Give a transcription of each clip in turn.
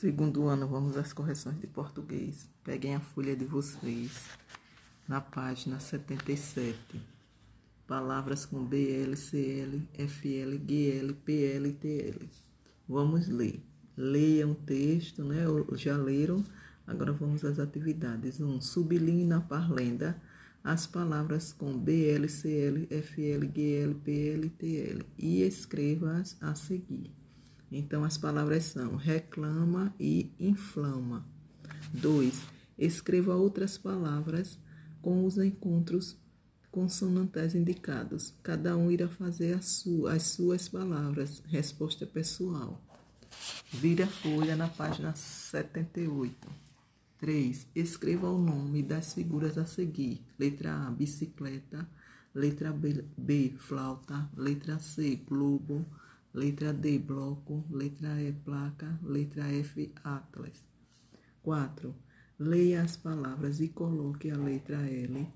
Segundo ano, vamos às correções de português. Peguem a folha de vocês na página 77. Palavras com BL, CL, FL, GL, PL, TL. Vamos ler. Leiam o texto, né? Já leram? Agora vamos às atividades. 1. Um, sublinhe na parlenda as palavras com BL, CL, FL, GL, PL, TL e escreva-as a seguir. Então, as palavras são reclama e inflama. 2. Escreva outras palavras com os encontros consonantais indicados. Cada um irá fazer sua, as suas palavras. Resposta pessoal. Vire a folha na página 78. 3. Escreva o nome das figuras a seguir. Letra A, bicicleta. Letra B, B flauta. Letra C, globo. Letra D, bloco. Letra E, placa. Letra F, atlas. 4. Leia as palavras e coloque a letra L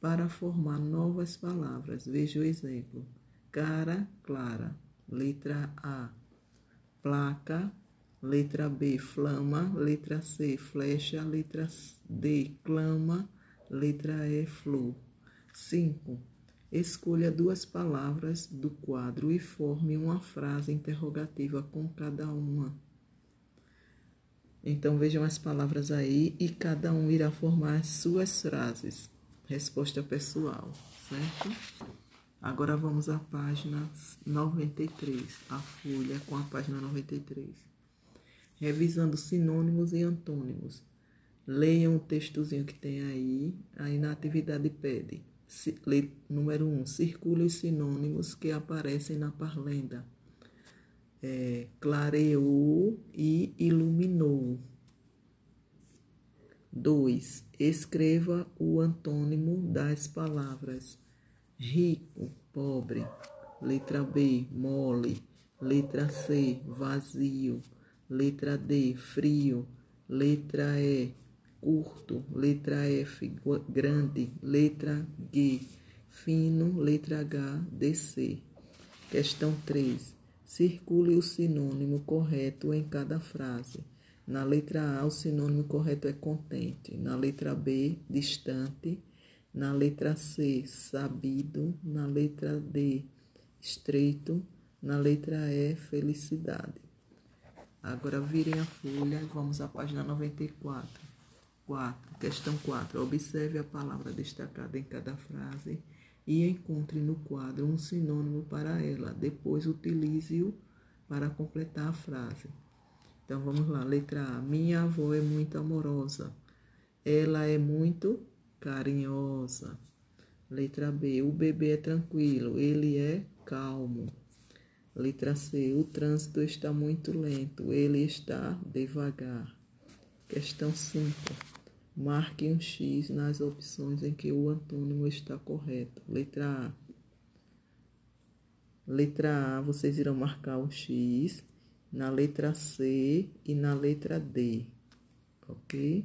para formar novas palavras. Veja o exemplo. Cara, clara. Letra A. Placa. Letra B, flama. Letra C, flecha. Letra D, clama. Letra E, flor. 5. Escolha duas palavras do quadro e forme uma frase interrogativa com cada uma. Então vejam as palavras aí e cada um irá formar as suas frases. Resposta pessoal, certo? Agora vamos à página 93, a folha com a página 93. Revisando sinônimos e antônimos. Leiam o textozinho que tem aí, aí na atividade pede número 1. Um, circule os sinônimos que aparecem na parlenda. É, clareou e iluminou. 2. Escreva o antônimo das palavras rico, pobre. Letra B, mole. Letra C, vazio. Letra D, frio. Letra E, curto, letra F, grande, letra G, fino, letra H, DC. Questão 3. Circule o sinônimo correto em cada frase. Na letra A, o sinônimo correto é contente. Na letra B, distante. Na letra C, sabido. Na letra D, estreito. Na letra E, felicidade. Agora virem a folha e vamos à página 94. 4. Questão 4. Observe a palavra destacada em cada frase e encontre no quadro um sinônimo para ela. Depois utilize-o para completar a frase. Então vamos lá. Letra A. Minha avó é muito amorosa. Ela é muito carinhosa. Letra B. O bebê é tranquilo. Ele é calmo. Letra C. O trânsito está muito lento. Ele está devagar. Questão 5. Marque um X nas opções em que o antônimo está correto. Letra A. Letra A, vocês irão marcar um X na letra C e na letra D. Ok?